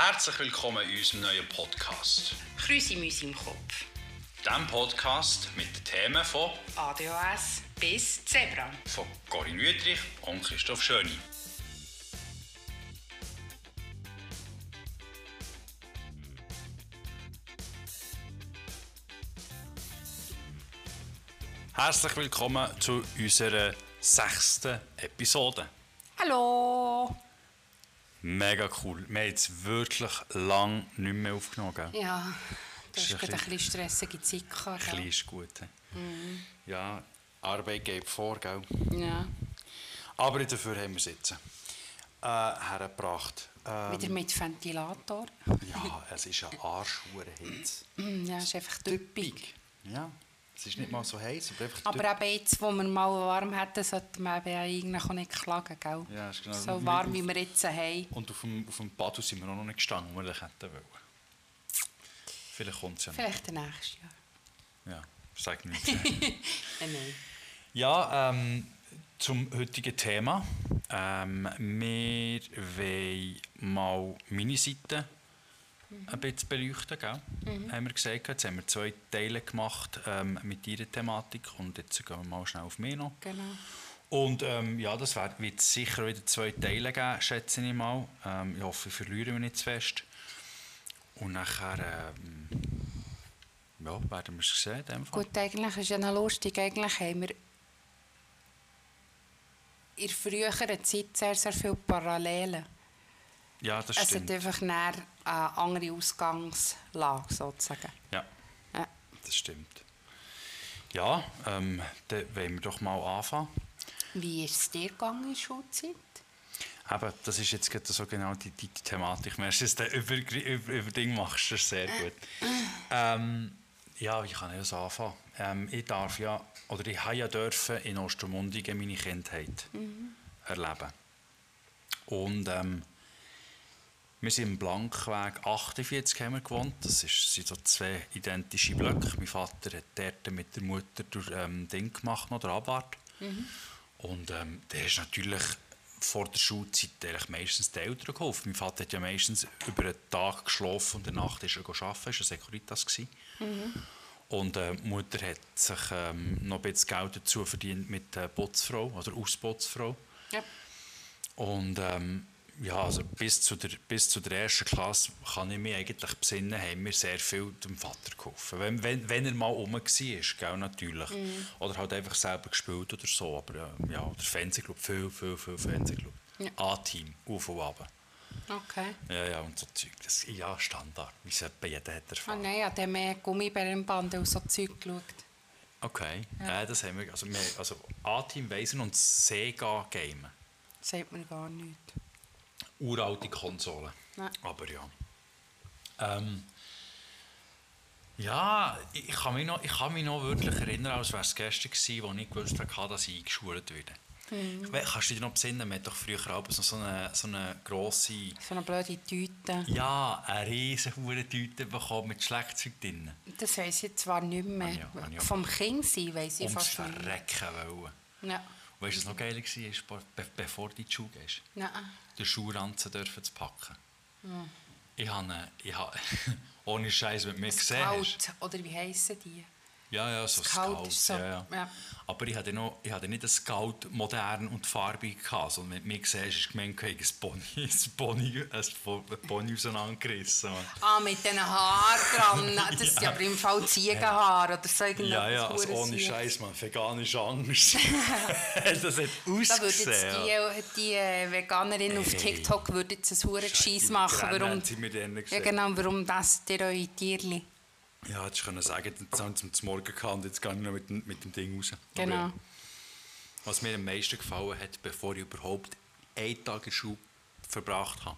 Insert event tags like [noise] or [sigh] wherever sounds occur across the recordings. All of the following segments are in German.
Herzlich willkommen in unserem neuen Podcast. Krüsimüsi im Kopf. Dem Podcast mit den Themen von, ADHS bis Zebra. von Corinne Wüttrich und Christoph Schöni. Herzlich willkommen zu unserer sechsten Episode. Hallo! Mega cool. Wir haben jetzt wirklich lang nicht mehr aufgenommen. Gell? Ja, das Ist gerade ein bisschen stressige Zeit. Ein bisschen ist gut. he? Ja, Arbeit geht vor, gell? Ja, Aber dafür haben wir es jetzt äh, hergebracht. Ähm, wieder mit Ventilator. ja, es ist ein Arschhurenhitze. Mm, Ja, ist einfach typisch. Ja, es ist nicht mal so heiß, aber Aber eben jetzt, wo wir mal warm hätten, sollte man eben eigentlich auch nicht klagen, gell? Ja, ist genau. So warm, wie wir jetzt haben. Und auf dem, auf dem Badus sind wir auch noch nicht gestanden, wo wir das hätten wollen. Vielleicht kommt es ja noch. Vielleicht nächstes Jahr. Ja, sag nicht. [laughs] Nein, nein. Ja, ähm, zum heutigen Thema. Ähm, wir wollen mal meine Seite ein bisschen beleuchten. Gell? Haben wir gesagt. Jetzt haben wir zwei Teile gemacht ähm, mit ihrer Thematik und jetzt gehen wir mal schnell auf mich noch. Genau. Und ähm, ja, das wird, sicher wieder zwei Teile geben, schätze ich mal. Ähm, ich hoffe, ich verliere mich nicht zu fest. Und nachher ähm, ja, werden wir es sehen. Gut, eigentlich ist ja noch lustig. Eigentlich haben wir in früheren Zeit sehr, sehr viele Parallelen. Ja, das Es stimmt. hat einfach eine andere Ausgangslage, sozusagen. Ja. Ja. Das stimmt. Ja, ähm, dann wollen wir doch mal anfangen. Wie ist es dir gegangen in der Schulzeit? Eben, das ist jetzt gerade so genau die, die, die Thematik. Merkst du, dass du über, über, über Ding machst, das ist sehr gut. Ähm, ja, wie kann ich das anfangen? Ähm, ich darf ja, oder ich habe ja dürfen in Ostermundigen meine Kindheit erleben. Und ähm, wir sind im Blankweg 48 haben wir gewohnt. Das ist, sind so zwei identische Blöcke. Mein Vater hat dort mit der Mutter durch ähm, Ding gemacht, noch der Abwart. Und ähm, der ist natürlich vor der Schulzeit eigentlich meistens den Eltern geholfen. Mein Vater hat ja meistens über einen Tag geschlafen und in der Nacht ist er arbeiten, er war ein Securitas. gewesen. Und äh, die Mutter hat sich ähm, noch ein bisschen Geld dazu verdient mit der Putzfrau oder Ausputzfrau. Ja. Und ähm, ja, also bis zu, der, bis zu der ersten Klasse kann ich mich eigentlich besinnen, haben wir sehr viel dem Vater geholfen. Wenn, wenn, wenn er mal rum war, gell, natürlich. Oder halt einfach selber gespielt oder so. Aber äh, ja, der Fernsehclub, viel, viel, viel Fernsehclub. Ja. A-Team, auf und ab. Okay. Ja, ja, und so Zeug. Das, ja, Standard, wie es jeder hat Ah, erfahren. nein, ja, der hat mehr Gummibärenband und so Zeug geschaut. Okay, ja. das haben wir. Also, wir, also A-Team weisen und Sega gamen. Sagt mir gar nichts. Uralte Konsole. Nein. Aber ja. Ähm, ja, ich kann, mich noch, ich kann mich noch wirklich erinnern, als wäre es gestern gewesen, wo ich gewusst habe, dass ich eingeschult werde. Ich we- Kannst du dich noch besinnen, man hat doch früher auch so so eine, so eine grosse, So eine blöde Tüte. ja, eine riesen Tüte bekommen mit Schlagzeug drin. Das weiss ich zwar nicht mehr. Ah, ja, ah, ja. Vom Kind sein weiss ich Ums fast nicht mehr. Verrecken wollen. Ja. Weißt du, was noch geil war, be bevor du in die Schule gehst? Nein. den Schuhranzen dürfen zu packen. Ich habe, ich habe [laughs] ohne Scheiß, wenn du mich gesehen hast. Scout, oder wie heissen die? Ja, ja, so Scout Scout. ist so- ja, ja. ja. Aber ich hatte, noch, ich hatte nicht einen Scout modern und farbig, gehabt, sondern wenn du mich hast, hast du gemeint, ich ein Pony, [laughs] ein Pony, ein Pony auseinandergerissen. Ah, mit diesen Haaren dran. [laughs] Das sind aber im Fall Ziegenhaar oder so. Ja, ja, also ohne. Scheiß, man, veganische Angst. [laughs] das hat Da würde ausgesehen. jetzt die, die äh, Veganerin auf Hey. TikTok würde jetzt ein hure Gescheiss machen. Warum, ja, genau, warum das ihr eure Tierli? Ja, hättest du können sagen, jetzt haben sie zum Morgen gehabt und jetzt gehe ich noch mit, dem- mit dem Ding raus. Aber Genau. ja. Was mir am meisten gefallen hat, bevor ich überhaupt einen Tag in Schule verbracht habe.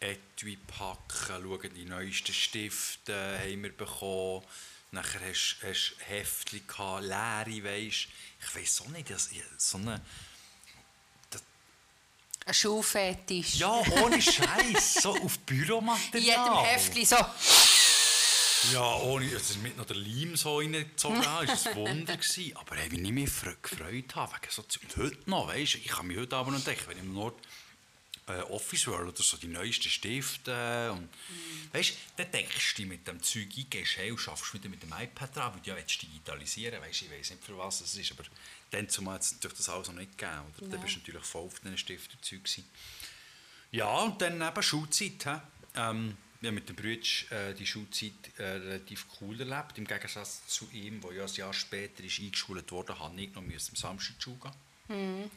Etui packen, schauen, die neuesten Stifte haben wir bekommen. Nachher hast du Heftchen, gehabt, leere, weisst Ich weiss auch nicht, dass ich so eine... Ein Schuhfetisch. Ja, ohne Scheiß, so auf [laughs] In Büromaterial. jedem Heftli so. Ja, ohne, dass es mit noch der Leim so reingezogen [laughs] hat, war ein Wunder. Gewesen. Aber hey, wie ich mich fre- gefreut habe, wegen so Zeug. Heute noch, weißt du, ich kann mich heute aber noch denken, wenn ich am Nord äh, Office World oder so, die neuesten Stifte. Und, Weißt du, dann denkst du mit dem Zeug ein, gehst heim und schaffst wieder mit dem iPad dran, weil du ja willst digitalisieren weißt, Ich weiß nicht, für was es ist, aber dann zumal hat das alles noch nicht gegeben. Oder? Dann bist du natürlich voll auf diesen Stifterzeug gewesen. Ja, und dann eben Schulzeit. hä? Ähm, haben mit dem Brütsch äh, die Schulzeit äh, relativ cool erlebt. Im Gegensatz zu ihm, der ja ein Jahr später ist eingeschult wurde, habe ich noch müssen am Samstag zur Schule gehen.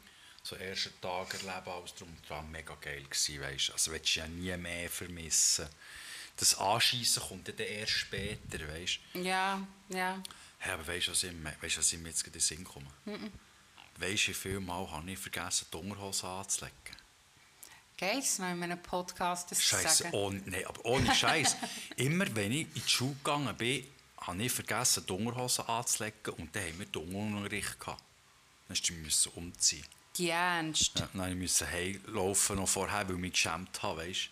So ersten Tag erleben, alles drum und dran, mega geil gewesen, weißt. Also willst du ja nie mehr vermissen. Das Anschiessen kommt dann erst später, weißt. Ja, ja. Hey, aber weißt du, was du, was ich mir jetzt in den Sinn komme? Weißt du, wie viele Mal habe ich vergessen, die Unterhose anzulegen? Geht es noch in einem Podcast das zu Scheiße, sagen? ohne, nee, aber ohne Scheiß. [laughs] Immer wenn ich in die Schule gegangen bin, habe ich vergessen, die Unterhose anzulegen und dann haben wir den Unterricht gehabt. Dann musste ich umziehen. Die Ernst. Ja, dann musste ich heimlaufen noch vorher, weil ich mich geschämt habe, weißt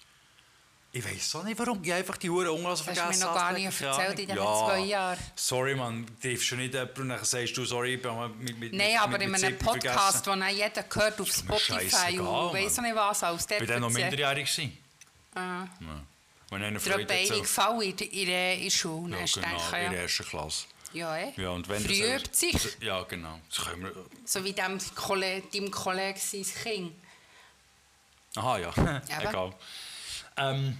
Ich weiß auch nicht, warum. Ich habe einfach die Huren Unterhose Das hast du vergessen mir noch gar nicht erzählt in Ahnung. diesen zwei Jahren. Sorry, man, du triffst schon nicht jemanden und dann sagst du, sorry, ich bin mit, mit Nein, mit, aber mit, in einem Zippi Podcast, vergessen. den jeder hört auf Spotify und weiss auch nicht was alles. Dort Ich war noch minderjährig. Ah. Ja. Wenn Der Freude beide gefallen in der- in der der Schule. Ja, genau, gedacht, in der ja. ersten Klasse. Ja, eh. Ja, und wenn Früh das- übt sich. Ja, genau. Das können wir, So wie dem Kollege, deinem Kollegen sein Kind. aha, ja, [laughs] egal. Ähm,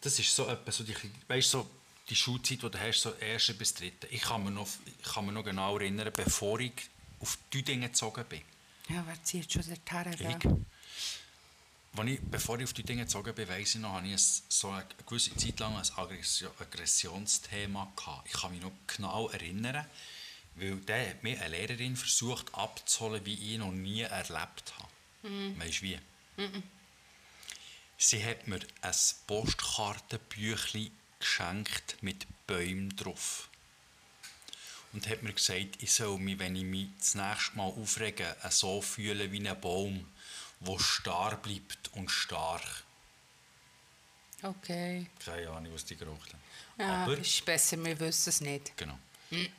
das ist so etwas, so die, weißt, so die Schulzeit, die du hast, so erste bis dritte. Ich kann mich noch, ich kann mich noch genau erinnern, bevor ich auf die Dinge gezogen bin. Ja, wer zieht schon dorthin? Ich. gell? Als ich, bevor ich auf die Dinge gezogen bin, weiss ich noch, hatte ich so eine gewisse Zeit lang ein Aggression, Aggressionsthema. Gehabt. Ich kann mich noch genau erinnern, weil der hat mir eine Lehrerin versucht abzuholen, wie ich noch nie erlebt habe. Weißt du wie? Sie hat mir ein Postkartenbüchlein geschenkt mit Bäumen drauf. Und hat mir gesagt, ich soll mich, wenn ich mich das nächste Mal aufrege, so fühlen wie ein Baum, der starr bleibt und stark. Okay. Keine Ahnung, was die geraucht haben. Ja, Aber, ist besser, wir wissen es nicht. genau.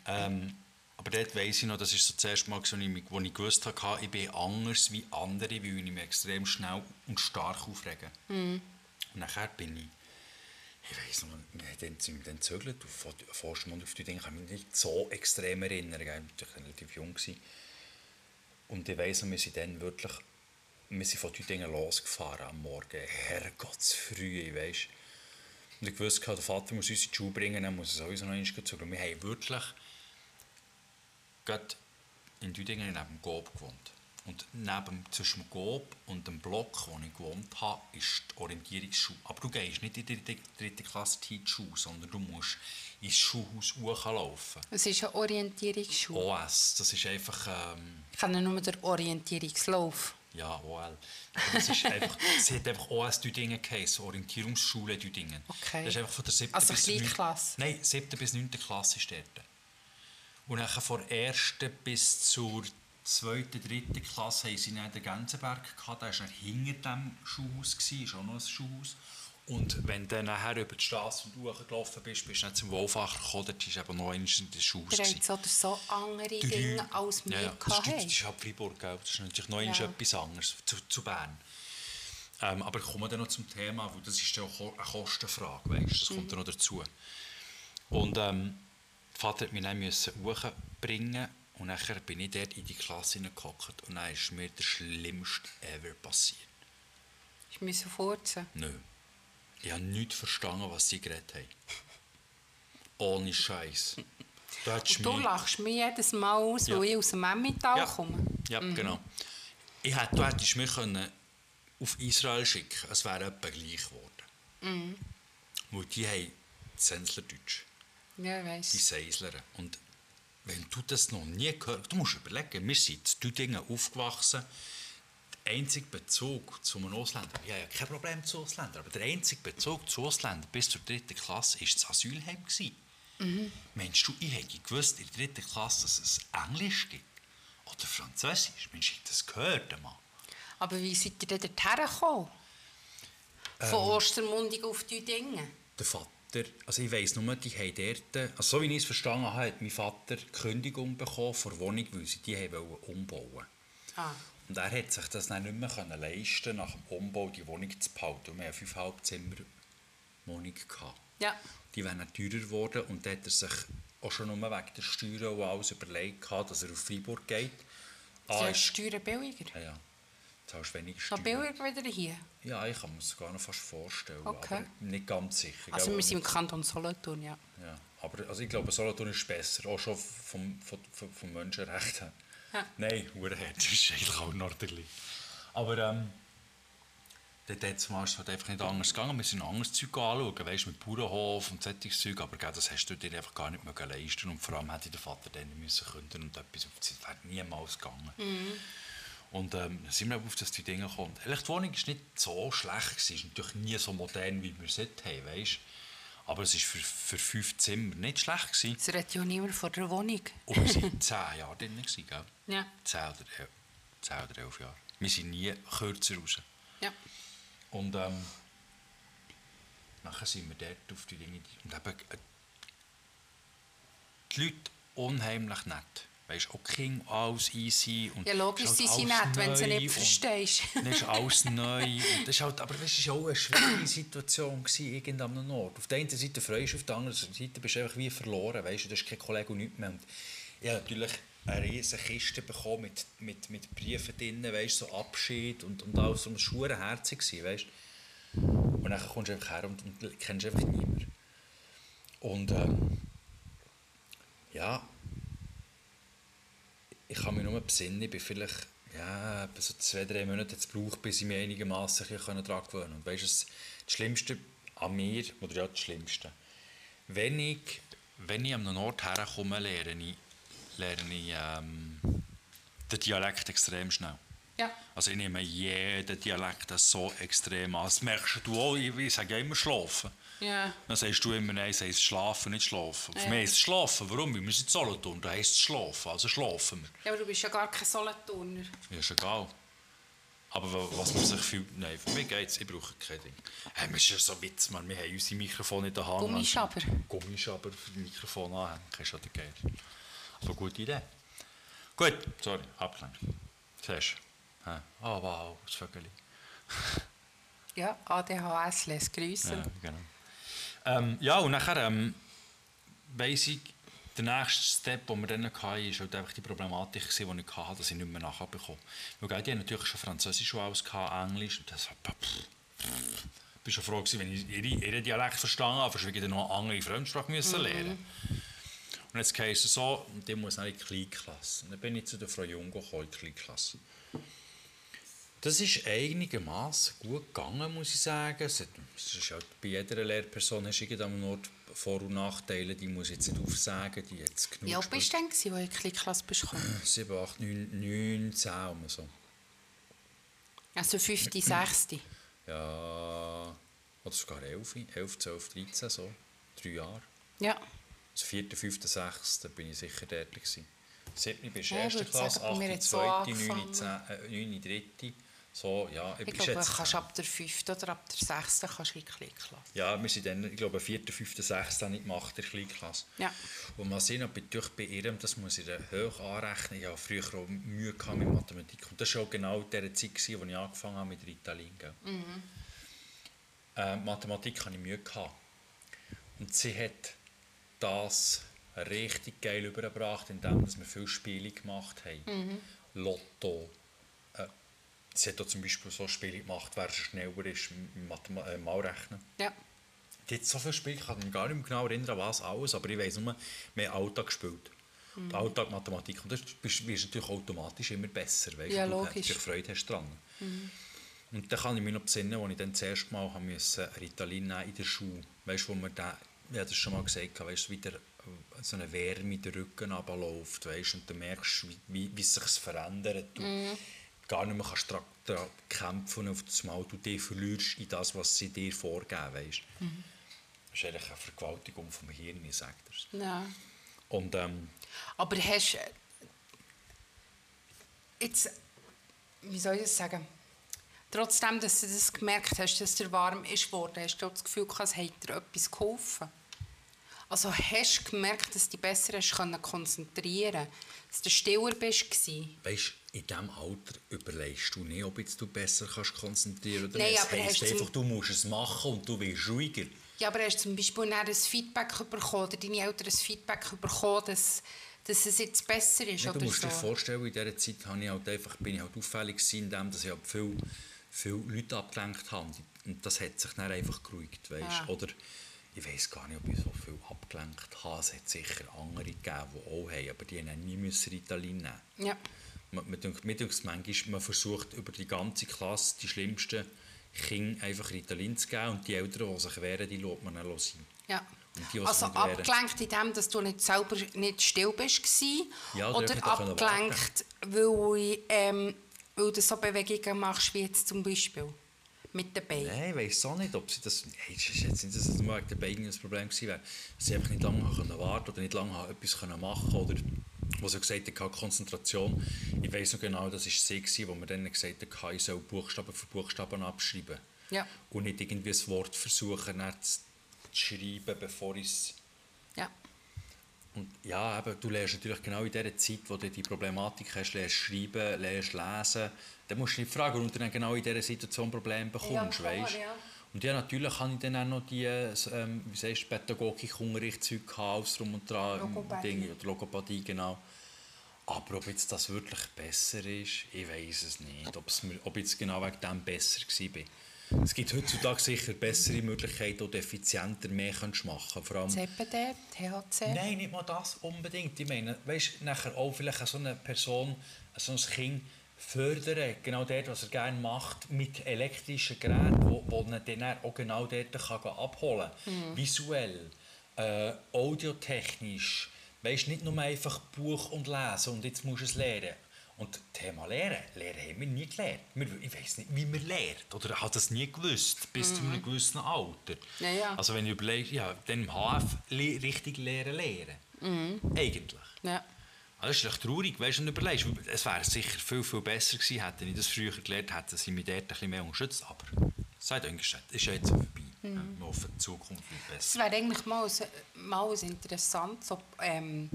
Ähm, aber dort weiss ich noch, das ist so das erste Mal, wo ich, ich gewusst habe, ich bin anders wie andere, weil ich mich extrem schnell und stark aufrege. Und nachher bin ich, ich weiss noch, wir haben dann, dann gezögert auf Forstemund auf die Dinge, ich kann mich nicht so extrem erinnern, ich war natürlich relativ jung. Gewesen. Und ich weiss noch, wir sind dann wirklich, wir sind von den Dingen losgefahren am Morgen, Herrgottsfrüh, ich weiss. Und ich wusste, der Vater muss uns in die Schule bringen, dann muss er sowieso noch einmal zurück. Wir haben wirklich gerade in Düdingen neben dem Gob gewohnt. Und neben, zwischen dem Gob und dem Block, wo ich gewohnt habe, ist die Orientierungsschule. Aber du gehst nicht in die dritte, Klasse in die Schule, sondern du musst ins Schulhaus hochlaufen. Es ist eine Orientierungsschule. OS, das ist einfach... Ähm, Ich kenne nur den Orientierungslauf. ja, OL. Das ist einfach, sie hat einfach OS Düdingen geheißen, Orientierungsschule Düdingen. Okay. Das ist einfach von der 7. Also bis Kleinklasse? 9. Nein, 7. bis 9. Klasse ist dort. Und dann von der 1. bis zur 2., 3. Klasse haben sie dann den Gänseberg gehabt. Der war hinter dem Schulhaus, gewesen, ist auch noch ein Schulhaus. Und wenn du dann nachher über die Straße und hochgelaufen bist, bist du dann zum Wolfacher gekommen, dort war eben noch einmal in der habt so oder so andere Drei- Dinge als wir ja, ja. Das, das ist halt Freiburg, gell? das ist natürlich noch Ja. etwas anderes zu, zu Bern. Ähm, aber ich komme dann noch zum Thema, weil das ist ja auch eine Kostenfrage, weißt? das kommt dann noch dazu. Und ähm, Vater hat mich dann müssen hochbringen und nachher bin ich dort in die Klasse hineingehockt und dann ist mir der schlimmste ever passiert. Ich muss furzen. Nö. Ich habe nichts verstanden, was sie geredet haben. Ohne Scheiß. Du Und du mich- lachst mich jedes Mal aus, Ja. weil ich aus dem Emmental Ja. komme. Ja, genau. Ich hätte, du hättest mich können auf Israel schicken Es wäre etwa gleich geworden. Weil die haben Zenslerdeutsch, Ja, ich die weiss. Seisler. Und wenn du das noch nie gehört hast, du musst überlegen, wir sind in Düdingen aufgewachsen. Der einzige Bezug zu einem Ausländer, ich habe ja kein Problem zu Ausländern, aber der einzige Bezug zu Ausländern bis zur dritten Klasse war das Asylheim. gewesen. Mensch, du, ich hätte gewusst in der dritten Klasse, dass es Englisch gibt. Oder Französisch. Mensch, ich habe das gehört, Mann. Aber wie seid ihr denn dorthin gekommen? Ähm. Von Ostermundigen auf die Dinge. Der Vater, also ich weiss nur, die haben dort, also so wie ich es verstanden habe, hat mein Vater Kündigung bekommen von der Wohnung, weil sie die haben umbauen Ah. Und er hat sich das dann nicht mehr können leisten nach dem Umbau die Wohnung zu behalten. Und wir hatten eine 5,5 Zimmer Wohnung. Gehabt. Ja. Die wären teurer geworden und dann hat er sich auch schon nur wegen der Steuern und alles überlegt, gehabt, dass er auf Freiburg geht. Ah, Sind ist, Steuern billiger? ja, ja. Du zahlst weniger Noch Steuern. billiger wieder hier? Ja, ich kann mir das gar noch fast vorstellen, Okay. aber nicht ganz sicher. Also gell? wir sind im Kanton Solothurn, ja. Ja, aber also ich glaube, Solothurn ist besser, auch schon vom, vom, vom, Menschenrecht her. Ja. Nein, [laughs] das ist eigentlich auch Nordderli. Aber ähm, dort ist es halt einfach nicht anders gegangen. Wir sind anderes Zeug anschauen, weißt, mit Bauernhof und solches Zeug, aber gell, das hast du dir einfach gar nicht mehr leisten und vor allem hätte der Vater dann müssen künden und etwas auf die wäre niemals gegangen. Und ähm, dann sind wir auf das die Dinge gekommen. Ehrlich, die Wohnung war nicht so schlecht, gewesen. ist natürlich nie so modern, wie wir es heute haben, weißt? aber es war für, für fünf Zimmer nicht schlecht. Gewesen. Es redet ja niemand von der Wohnung. Und wir waren [laughs] zehn Jahre drin, gewesen, gell? Ja. Zehn oder, el- zehn oder elf Jahre. Wir sind nie kürzer raus. Ja. Und ähm, nachher sind wir dort auf die Dinge. Und eben, äh, die Leute unheimlich nett. Weißt du, auch King, alles easy. Und Ja, logisch, es sie halt sind nett, wenn sie nicht verstehst. Dann ist alles [laughs] neu. Und das ist halt, aber das war auch eine schwierige Situation gewesen, irgend an einem Ort. Auf der einen Seite freust du, auf der anderen Seite bist du einfach wie verloren. Weißt du, hast keinen Kollegen und nichts mehr. Und ich habe natürlich eine riesige Kiste bekommen mit, mit, mit Briefen drin, weißt, so Abschied und, und alles. Und es war herzig, weißt Und dann kommst du einfach her und, und kennst einfach niemanden. Und ähm, ja, ich kann mich nur besinnen, ich bin vielleicht ja, so zwei, drei Monate jetzt gebraucht, bis ich mich einigermaßen daran gewöhnen. Und weißt du, das Schlimmste an mir, oder ja, das Schlimmste, wenn ich, wenn ich an einen Ort herkomme, lerne ich, lerne ich ähm, den Dialekt extrem schnell. Ja. Also ich nehme jeden Dialekt so extrem an. Das merkst du auch, ich, ich sage ja immer schlafen. Ja. Dann sagst du immer, nein, es heisst schlafen, nicht schlafen. Für Ja. mich heisst es schlafen. Warum? Wir sind in Solothurn, da heisst es schlafen, also schlafen wir. Ja, aber du bist ja gar kein Solothurner. Ja, ist egal. Aber wa- was man sich fühlt, nein, für mich geht es, ich brauche kein Ding. Hey, es ist ja so Witz, man, wir haben unsere Mikrofone in der Hand. Gummischaber. Gummischaber für das Mikrofon anhängen, ist schon der geil. Aber gute Idee. Gut, sorry, abgelenkt. Siehst du? Oh wow, das Vögel. Ja, ADHS lässt grüßen. Ja, genau. Ähm, ja, und nachher ähm, weiss ich, der nächste Step, den wir dann hatten, war halt einfach die Problematik, gewesen, die ich hatte, dass ich nicht mehr nachbekomme. Weil gell, die haben natürlich schon Französisch gehabt, Englisch, und das pff. Ich war schon froh, gewesen, wenn ich ihre, ihren Dialekt verstanden habe, sonst ich noch eine andere Fremdsprache müssen lernen Und jetzt heisst es so, und die muss dann in die Kleinklasse. Und dann bin ich zu der Frau Jung gekommen, in die Kleinklasse. Das ist einigermaßen gut gegangen, muss ich sagen. Es, ist halt bei jeder Lehrperson hast du irgendeinem Ort Vor- und Nachteile, die muss ich jetzt nicht aufsagen, die jetzt genug Wie alt bist du denn, als du in die Kleinklasse bist gekommen? 7, 8, 9, 9, 10 um so. Also 5., 6. [clears throat] Ja, oder sogar 11, 11, 12, 13, so. Drei Jahre. Ja. Also 4., 5., 6. Da bin ich sicher dort. Gewesen. 7. bist du Ja, ich erste würde Klasse, sagen, bei mir 8., hat es so 2., 9., angefangen. 10, äh, 9., 3. So, ja, Ich ich glaube, schätze kannst 10. ab der 5. oder ab der 6. kannst du in die Kleinklasse. Ja, wir sind dann, ich glaube, 4., 5., 6. habe ich gemacht, in der Kleinklasse. Ja. Und mal sehen, ob ich durch bei ihrem, das muss ich ihr hoch anrechnen, ich hatte früher auch Mühe gehabt mit Mathematik. Und das war auch genau in der Zeit, gewesen, als ich angefangen habe mit Ritalin. Gell? Äh, Mathematik hatte ich Mühe. Gehabt. Und sie hat das richtig geil übergebracht, indem wir viele Spiele gemacht haben. Lotto. Sie hat auch zum Beispiel so Spiele gemacht, wer schneller ist im äh, Malrechnen. Ja. Die hat so viele Spiele, ich kann mich gar nicht mehr genau erinnern, was alles, aber ich weiß nur, wir haben Alltag gespielt. Mhm. Alltag Mathematik. Und das wirst natürlich automatisch immer besser, weißt Ja, du, logisch. Freude hast dran. Und dann kann ich mich noch besinnen, als ich dann das erste Mal haben musste, Ritalin nehmen in der Schule. Weißt du, wo man da, ich habe das schon mal gesagt, weißt du, wieder so eine Wärme in den Rücken runterläuft, weißt du, und du merkst, wie, wie, wie sich verändert. Du gar nicht mehr kannst dran, dran kämpfen und auf das Mal du dich verlierst in das, was sie dir vorgeben, weißt du. Das ist eigentlich eine Vergewaltigung vom Hirn, ich sage das. ja. Und ähm, Aber hast äh, jetzt, wie soll ich das sagen? Trotzdem, dass du das gemerkt hast, dass dir warm ist geworden, hast du das Gefühl, gehabt, es hat dir etwas geholfen? Also hast du gemerkt, dass du dich besser hast können konzentrieren Dass du stiller bist? gewesen? Weißt in diesem Alter überlegst du nicht, ob jetzt du besser kannst konzentrieren oder Nein, aber Es heisst hast einfach, du musst es machen und du wirst ruhiger. Ja, aber hast du zum Beispiel ein Feedback bekommen oder deine Eltern ein Feedback bekommen, dass, dass es jetzt besser ist? Ja, du musst so? dir vorstellen, in dieser Zeit habe ich halt einfach, bin ich halt auffällig gewesen, indem dass ich halt viele, viele Leute abgelenkt habe. Und das hat sich dann einfach geruhigt, weißt? Ja. Oder ich weiß gar nicht, ob ich so viel abgelenkt habe. Es hat sicher andere gegeben, die auch haben, aber die haben nie Ritalin nehmen Ja. Man, man, denkt- mir denkt manchmal, man versucht über die ganze Klasse die schlimmsten Kinder einfach Ritalin zu geben und die Eltern, die sich wehren, die lässt man dann sein. Ja. Die, Also abgelenkt in dem, dass du nicht selber nicht still bist Ja, oder abgelenkt, weil, ähm, weil du so Bewegungen machst wie jetzt zum Beispiel mit den Beinen. Nein, ich weiß auch nicht, ob sie das. Hey, es ist jetzt nicht, dass es nur wegen der Beine ein Problem gewesen wäre. Dass sie einfach nicht lange können warten oder nicht lange etwas können machen oder was sie gesagt haben, Konzentration. Ich weiß noch genau, das war sie, gewesen, wo wir dann gesagt haben, ich soll Buchstaben für Buchstaben abschreiben. Ja. Und nicht irgendwie ein Wort versuchen zu schreiben, bevor ich es Ja. und ja, eben, du lernst natürlich genau in dieser Zeit, wo du die Problematik hast, lernst schreiben, lernst lesen, dann musst du dich fragen, warum du dann genau in dieser Situation Probleme bekommst, klar, weißt? ja. Und ja, natürlich habe ich dann auch noch die, ähm, wie sagst du, Pädagogik-Unterrichtszeug gehabt, alles drum und dran, Logopädie. Dinge, oder Logopädie, genau. Aber ob jetzt das wirklich besser ist, ich weiß es nicht. Ob's mir, ob jetzt genau wegen dem besser war. Es gibt heutzutage sicher bessere Möglichkeiten, oder effizienter mehr kannst du machen Vor allem, CPD, THC. Nein, nicht mal das unbedingt. Ich meine, weißt, nachher auch vielleicht so eine Person, so ein Kind fördern, genau dort, was er gerne macht, mit elektrischen Geräten, wo, wo er dann auch genau dort kann abholen kann. Visuell, äh, audiotechnisch. Weißt, nicht nur einfach Buch und lesen und jetzt musst du es lernen. Und Thema Lehren, Lehren haben wir nie gelernt. Ich weiß nicht, wie man lernt. Oder hat das nie gewusst, bis zu einem gewissen Alter. Ja, ja. Also wenn ich überlege, ja, dann im HF le richtig lehren lehren. Eigentlich. Ja. Also das ist echt traurig, weißt du, und überlegst, es wäre sicher viel, viel besser gewesen, hätte ich das früher gelernt, hätten sie mich dort ein bisschen mehr unterstützt, aber sei dahingestellt, ist ja jetzt vorbei. Mhm. Wir hoffen, die Zukunft Es besser. wäre eigentlich mal, mal ein interessantes, ob, ähm,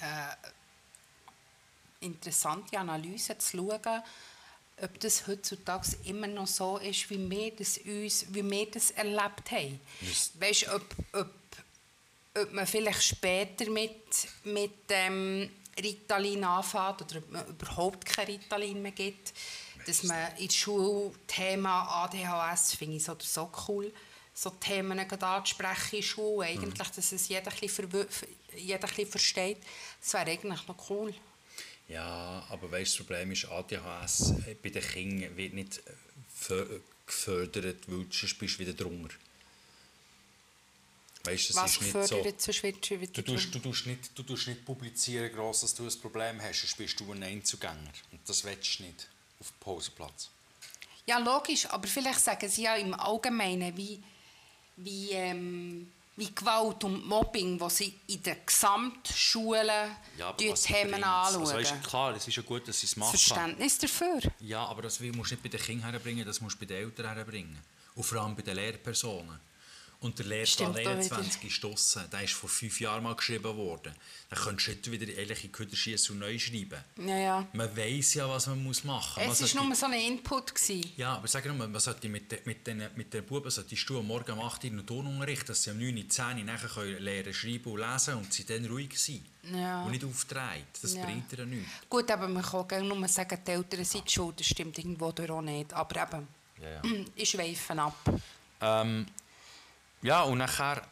äh, interessante Analyse zu schauen, ob das heutzutage immer noch so ist, wie wir das, uns, wie wir das erlebt haben. Müsst- Weißt du, ob, ob, ob man vielleicht später mit, mit ähm, Ritalin anfängt oder ob man überhaupt kein Ritalin mehr gibt. Dass man in der Schule Thema ADHS, finde ich so so cool, so Themen gerade anzusprechen in der Schule, eigentlich, dass es jeder ein bisschen, jeder ein bisschen versteht. Das wäre eigentlich noch cool. Ja, aber weißt das Problem ist, ADHS bei den Kindern wird nicht fö- gefördert, weil du bist du wieder drunter. Weißt du, es Was ist nicht so... Du tust, du, tust nicht, du tust nicht publizieren, gross, dass du ein Problem hast, sonst bist du ein Einzugänger. Und das willst du nicht auf dem Pausenplatz. Ja, logisch, aber vielleicht sagen sie ja im Allgemeinen, wie, wie, ähm, wie Gewalt und Mobbing, wo sie in den Gesamtschulen die Themen anschauen. Also, du, klar, es ist ja gut, dass sie es machen. Verständnis dafür. Ja, aber das musst du nicht bei den Kindern herbringen, das musst du bei den Eltern herbringen. Und vor allem bei den Lehrpersonen. Und der Lehrplan Stimmt auch 21 ist draussen. Der ist vor fünf Jahren mal geschrieben worden. Dann könntest du heute wieder ehrlich in die Köder schiessen und neu schreiben. Ja, ja. Man weiss ja, was man muss machen muss. Es war nur so ein Input. Gewesen. Ja, aber sag nur, man sollte mit, den- mit, den, mit den Buben solltest du am Morgen um 8 Uhr einen Turnunterricht, dass sie am 9 Uhr, 10 Uhr nachher können lernen, schreiben und lesen und sie dann ruhig sein. Ja. Und nicht aufdrehen. Das Ja. bringt ja nichts. Gut, aber man kann gerne nur sagen, die Eltern sind schuld. Das stimmt irgendwo durch auch nicht. Aber eben, Ja, ja. [clears throat] ich schweife ab. Ähm, ja, und nachher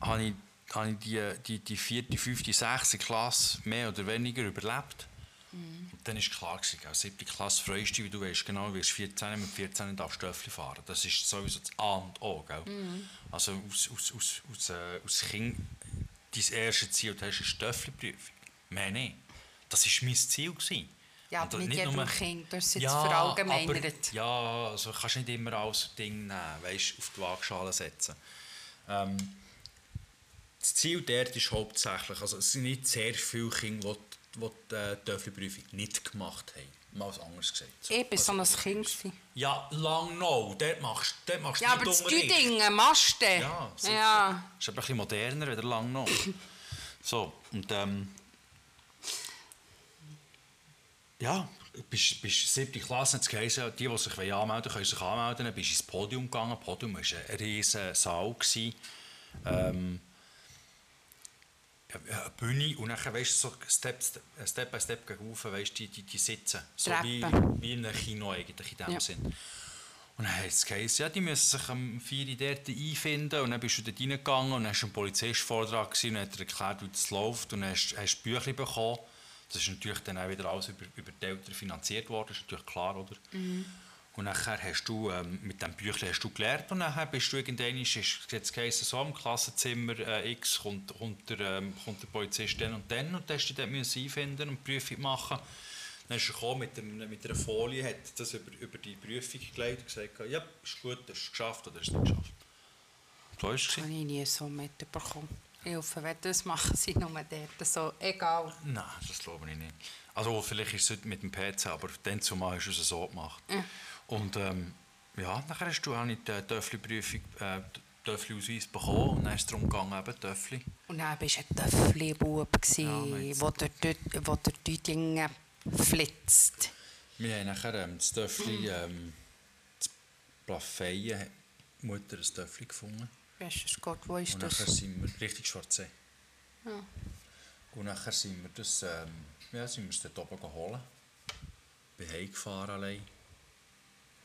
habe ich, habe ich die, die, die vierte, fünfte, sechste Klasse mehr oder weniger überlebt. Und dann war klar, gewesen, gell, siebte Klasse freust du dich, wie du weißt, genau, du wirst 14, mit 14 darfst du Stöffel fahren. Das ist sowieso das A und O. Gell? Also aus, aus, aus, aus, äh, aus Kind, dein erstes Ziel, du hast eine Stöffelprüfung. Mehr nicht. Das war mein Ziel. Gewesen. Ja, aber nicht nicht jedem nur- Kind. Du hast es Ja, verallgemeinert. aber- Ja, also kannst nicht immer alles Ding nehmen, weißt, auf die Waagschale setzen. Ähm, das Ziel dort ist hauptsächlich, also es sind nicht sehr viele Kinder, die die die äh, Töffelprüfung nicht gemacht haben. Mal was anderes gesagt. So, Ich war so also- ein Kind. gewesen. Ja, lang noch. Dort machst, dort machst Ja, aber das Unterricht. Düdingen, Maste. Ja, sicher. ja. Ist aber ein bisschen moderner, wieder lang noch. [coughs] so, und ähm... Ja, bist, bist siebte Klasse, hat geheißen, die, die sich anmelden wollen, können sich anmelden. Dann bist du ins Podium gegangen. Das Podium war ein riesiger Saal. gewesen. Ähm, eine Bühne und dann weißt du, so Step, Step, Step by Step gegen rauf, weißt, die, die, die sitzen. So wie, wie in einem Kino eigentlich in dem Ja. Sinn. Und dann hat es geheißen, ja, die müssen sich am 4 Uhr dort einfinden. Und dann bist du dort reingegangen und dann war ein Polizeivortrag und hat er erklärt, wie das läuft. Und dann hast hast du Bücher bekommen. Das ist natürlich dann auch wieder alles über, über die Eltern finanziert worden, ist natürlich klar, oder? Und nachher hast du, ähm, mit diesem Büchlein hast du gelernt und nachher bist du irgendwann, ist jetzt geheißen, so im Klassenzimmer äh, X kommt, kommt, der, ähm, kommt der Polizist dann und dann und dann hast du dich dort einfinden und die Prüfung machen. Dann ist er gekommen mit, dem, mit einer Folie, hat das über, über die Prüfung gelegt und gesagt, ja, ist gut, hast du es geschafft oder hast du es nicht geschafft. So war es. Das habe ich nie so mitbekommen. Ich hoffe, wenn das machen sie nur dort. So, egal. Nein, das glaube ich nicht. Also vielleicht ist es mit dem PC, aber dann zumal du es so gemacht. Und ähm, ja, nachher hast du auch nicht die Töffli-Prüfung, äh, Töffli-Ausweis bekommen und dann ist es darum gegangen, eben Töffli. Und dann warst du ein Töffli-Bub, Ja, ja, wo der, wo der Düdingen flitzt. Wir haben nachher ähm, das Töffli, ähm, das die Mutter ein Töffli gefunden. Weisst Gott, wo ist Und das? nachher sind wir, richtig schwarze. Ja. Und nachher sind wir das, ähm, ja, sind wir es dort oben geholt. Bin heimgefahren allein.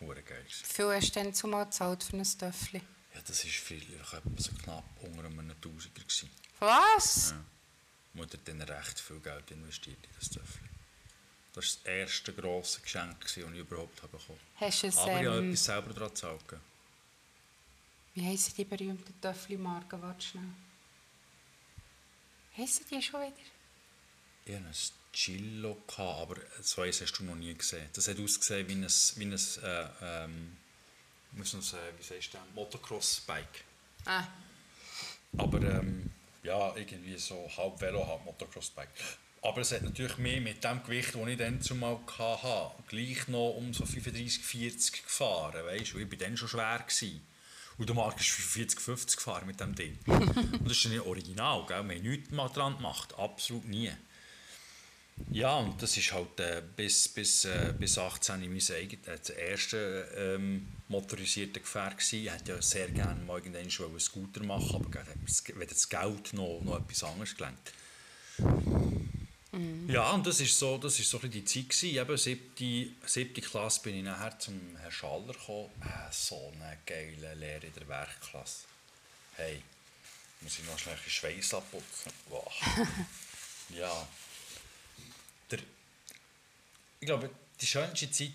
Hure geil. viel hast du denn zumal gezahlt für ein Töffli? Ja, das war viel, ich etwa so knapp unter einem Tausiger. gewesen. Was? Ja. Mutter hat dann recht viel Geld investiert in das Töffel. Das war das erste grosse Geschenk, das ich überhaupt habe bekommen Hast du es, Aber ich habe ähm, etwas selber daran gezahlt. Wie heissen die berühmten Töffli-Marken? Warte schnell. Heissen die schon wieder? Ich hatte ein Chillo, aber so eins hast du noch nie gesehen. Das hat ausgesehen wie ein, wie ein äh, ähm, muss man sagen, wie sagst du? Motocross-Bike. Ah, Aber ähm, ja, irgendwie so halb Velo, halb Motocross-Bike. Aber es hat natürlich mehr mit dem Gewicht, das ich dann zumal hatte, gleich noch um so 35, 40 gefahren. Weißt? du? Ich war dann schon schwer. Gewesen. Und der Marc ist 45, 50 gefahren mit dem Ding. [laughs] Und das ist nicht original, gell? wir haben nichts mal dran gemacht, absolut nie. Ja, und das ist halt äh, bis, bis, äh, bis 18 mein eigenes, äh, das erste ähm, motorisierte Gefährt gewesen. Ich hätte ja sehr gerne mal irgendwann schon einen Scooter machen, aber weder das Geld noch, noch etwas anderes gelenkt. Ja, und das ist so, das ist so ein die Zeit gewesen. Eben siebte, siebte Klasse bin ich nachher zum Herrn Schaller gekommen. Äh, so eine geile Lehre in der Werkklasse. Hey, muss ich noch schnell ein Schweiß abputzen. Wow. [laughs] ja. Der, ich glaube, die schönste Zeit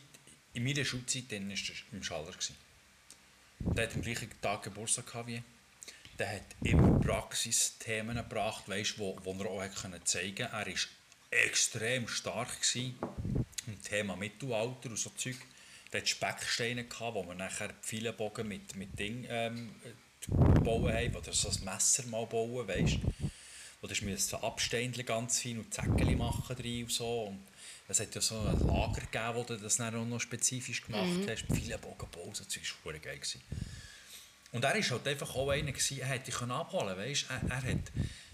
in meiner Schulzeit war im Schaller. gewesen. Der hat am gleichen Tag Geburtstag gehabt wie ich. Der hat immer Praxisthemen gebracht, weißt, wo, wo er auch hat können zeigen konnte. Er extrem stark gewesen im Thema Mittelalter und so Zeug. Der hat Specksteine, gehabt, wo wir nachher Pfeilenbogen mit, mit Ding ähm, bauen haben, oder so ein Messer mal bauen, weißt oder musst so Abstände ganz fein und Zäckchen machen drin und so. Und es hat ja so ein Lager gegeben, wo du das dann auch noch spezifisch gemacht hast. Viele Bogen bauen, so Zeug war verdammt geil. Gewesen. Und er war halt einfach auch einer, gewesen, er hätte dich abholen können, weißt? Er, er hat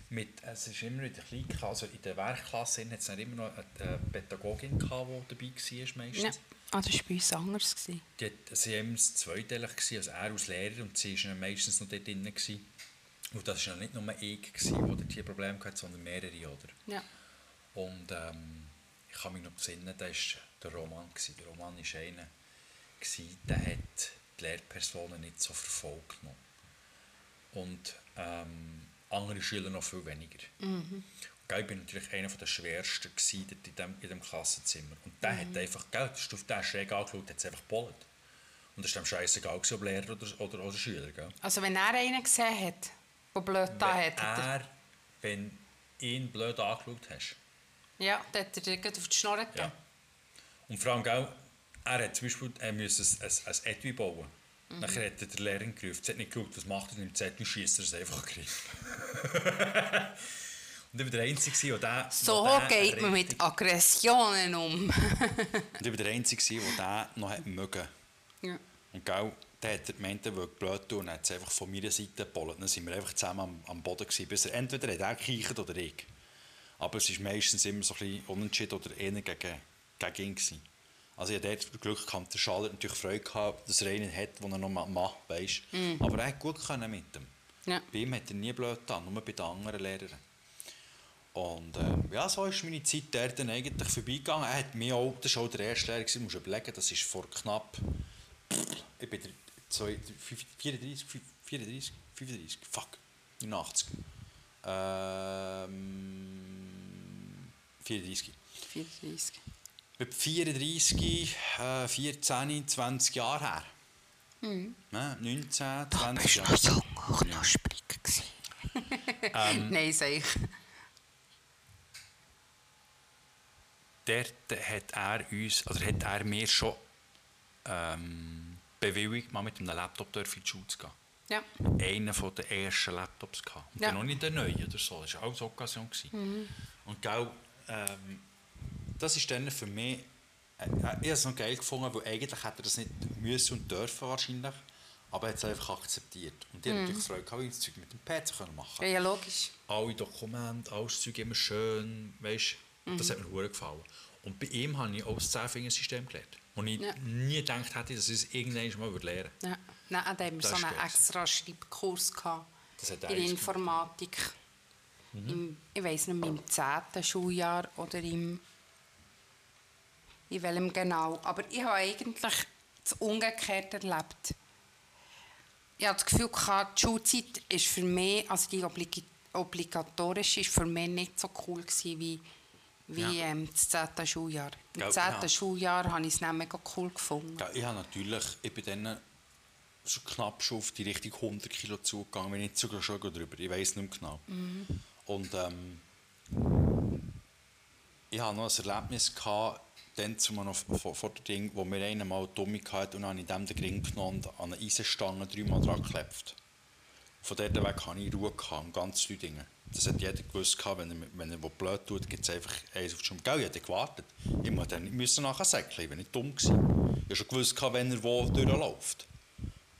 mit, es ist immer in der Klein, also in der Werkklasse hat es immer noch eine Pädagogin gehabt, die dabei war meistens. ja. Ah, das war bei uns anders. Gewesen. Die hat, sie waren immer zweiteilig, also er als Lehrer und sie war meistens noch dort drin. Gewesen. Und das war ja nicht nur ich, gewesen, der die Probleme hatte, sondern mehrere. Oder? Ja. Und ähm, ich kann mich noch besinnen, da war der Roman. Gewesen. Der Roman war einer, gewesen, der hat die Lehrpersonen nicht so verfolgt. Noch. Und ähm, andere Schüler noch viel weniger. Mhm. Gell, Ich war natürlich einer der schwersten in diesem in dem Klassenzimmer. Und der Mhm. hat einfach, gell, du auf den schräg angeschaut, hat es einfach gebollt. Und das ist dem scheißegal, ob Lehrer oder, oder, oder Schüler. Gell? Also wenn er einen gesehen hat, der blöd da wenn, hat, hat er, er, wenn ihn blöd angeschaut hast, ja, dann hat er dir auf die Schnur gegeben. Ja. Und vor allem, gell, er hat zum Beispiel er ein, ein, ein Etui bauen. Mhm. Nachher hat er den Lehrer gerufen, sie hat nicht geschaut, was macht er, nimmt das Etui, schießt er es einfach rein. und [laughs] Und ich war der Einzige, der... So der geht man mit Aggressionen um. Und ich war der Einzige, der noch hat mögen. ja. Und gell, der hat gemeint, er würde blöd tun und hat es einfach von meiner Seite gepollt. Dann sind wir einfach zusammen am, am Boden gewesen, bis er entweder hat er gekichert oder ich. Aber es ist meistens immer so ein bisschen unentschieden oder eher gegen, gegen ihn gewesen. Also ich hatte dort Glück gehabt, der Schaller natürlich Freude gehabt, dass er einen hat, den er noch macht, weisst. Aber er hat gut können mit dem. Ja. Bei ihm hat er nie blöd getan, nur bei den anderen Lehrern. Und äh, ja, so ist meine Zeit dort dann eigentlich vorbeigegangen. Er hat mir auch, das war auch der erste Lehrer, gewesen, musst du überlegen, das ist vor knapp, ich bin der zwei- 34, 34, 35, fuck, 89. Ähm, 34. 34. Etwa 34, äh, 14, 20 Jahre her. Mhm. Ne? 19, Da 20 bist du Jahre. noch jung und knusprig. Ähm. [laughs] Nein, sag ich. Dort hat er uns, oder hat er mir schon ähm, bewilligt, mal mit einem Laptop dürfen in die Schule zu gehen. Ja. Einen von den ersten Laptops gehabt. Und Ja. noch nicht der neue oder so. Das war auch so eine Occasion. gewesen. Und gell, ähm, das ist dann für mich, äh, ich habe es noch geil gefunden, weil eigentlich hätte er das nicht müssen und dürfen wahrscheinlich, aber er hat es einfach akzeptiert. Und die haben natürlich Freude gehabt, das Zeug mit dem PC können machen Ja, logisch. alle Dokumente, alles Zeug immer schön, weißt, das hat mir hure gefallen. Und bei ihm habe ich auch das Zehnfingersystem gelernt. Und ich Ja. nie gedacht hätte, dass ich es irgendwann mal lernen würde. Ja. Nein, wir Das so einen extra Schreibkurs gehabt. In Informatik. Im, ich weiß nicht im 10. Schuljahr oder im. In welchem genau. Aber ich habe eigentlich das Umgekehrte erlebt. Ich habe das Gefühl, die Schulzeit ist für mich, also die oblig obligatorische, ist für mich nicht so cool gewesen wie, wie Ja. ähm, das 10. Schuljahr. Im Ja, 10. ja. Schuljahr habe ich es nicht mega cool gefunden. Ja, ich habe natürlich, ich bin dann schon knapp schon auf die Richtung 100 Kilo zugegangen, wenn nicht sogar schon drüber, ich weiß nicht mehr genau. Und ähm, ich hatte noch ein Erlebnis, gehabt, dann zu noch vor, vor dem Ding, wo mir einer mal dumme hatte und dann habe ich dem den Ring genommen und an eine Eisenstange dreimal dran geklebt. Von dort weg hatte ich Ruhe gehabt, ganz viele Dinge. Das hat jeder gewusst, wenn er, wenn er blöd tut, gibt es einfach eins auf den. Gell, ich hätte gewartet. Ich musste dann nicht müssen nachher säckeln, ich war nicht dumm. Gewesen. Ich habe schon gewusst, wenn er wo durchläuft.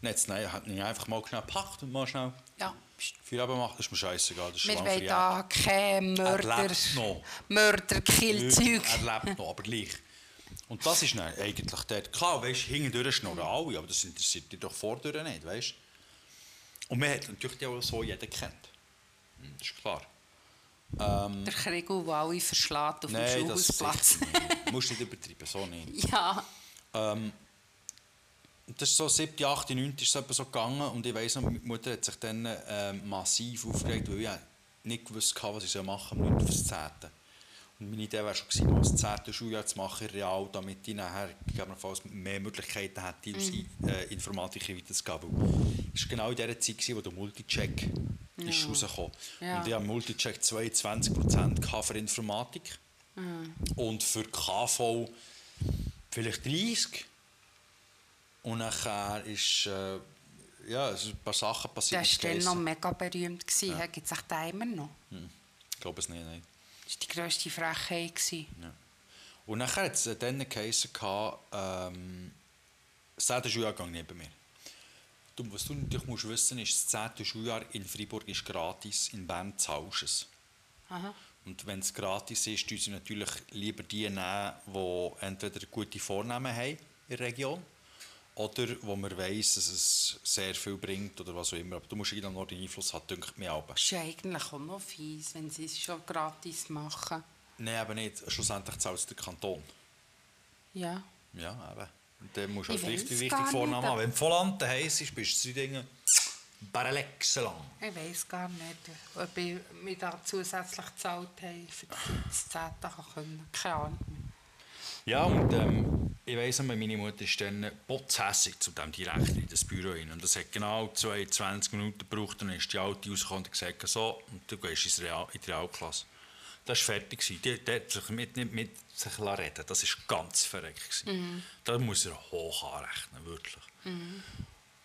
Jetzt nein, hat ihn einfach mal schnell gepackt und mal schnell Ja. viel eben gemacht. Das ist mir scheißegal, das ist Wir wollen da kein Mörder. Mörder-Killzeug. Er lebt noch, aber gleich. Und das ist dann eigentlich dort. Klar, weißt du, hintendurch schnurren alle, aber das interessiert dich doch vordurch nicht, weißt Und man hat natürlich auch so jeden kennt. Hm, Das ist klar. Ähm, Der Krieg, der alle verschlägt auf nein, dem das Schulhausplatz. Du [laughs] musst nicht übertreiben, so nicht. ja, Ähm, das ist so 7., 8., 9. ist es so gegangen und ich weiss noch, meine Mutter hat sich dann ähm, massiv aufgeregt, weil ich nicht gewusst hatte, was ich machen soll, am 9. fürs 10. Meine Idee wäre schon gewesen, mal das 10. Schuljahr zu machen, real, damit ich nachher gegebenenfalls mehr Möglichkeiten hätte, aus äh, Informatik weiterzugehen. Es war genau in der Zeit, gewesen, wo der Multicheck ist rausgekommen Ja. Und ich habe Multicheck 22% gehabt für Informatik und für KV vielleicht 30. Und nachher ist äh, ja, es sind ein paar Sachen passiert. der war noch mega berühmt. Ja. Gibt es den immer noch? Ich glaube es nicht, nein. Das war die grösste Frechheit. gewesen. Ja. Und nachher hat es dann geheißen, ähm, das 10. Schuljahrgang neben mir. Du, was du natürlich musst wissen ist, das 10. Schuljahr in Freiburg ist gratis, in Bern zahlst es. Aha. Und wenn es gratis ist, tun sie natürlich lieber die nehmen, die entweder gute Vornamen haben in der Region oder wo man weiss, dass es sehr viel bringt oder was auch immer. Aber du musst irgendwann noch den Einfluss haben, denkt mir aber. Das ist ja eigentlich auch noch fies, wenn sie es schon gratis machen. Nein, aber nicht. Schlussendlich zahlt es der Kanton. Ja. Ja, eben. Und dann musst du halt richtig, richtig Vornamen haben. Wenn Volante heiß ist, bist du zu Dingen Baralexelang. Ich weiß gar nicht, ob ich mir da zusätzlich gezahlt habe, für das 10. können. Keine Ahnung. Ja, und ähm, ich weiss noch, meine Mutter ist dann potzhässig zu dem Direktor in das Büro rein. Und das hat genau 22 Minuten gebraucht. Dann ist die Alte rausgekommen und gesagt, so, und du gehst ins Real, in die Realklasse. Das war fertig. Die, die hat sich mit, nicht mit sich reden Das war ganz verreckt. gewesen. Da muss er hoch anrechnen, wirklich.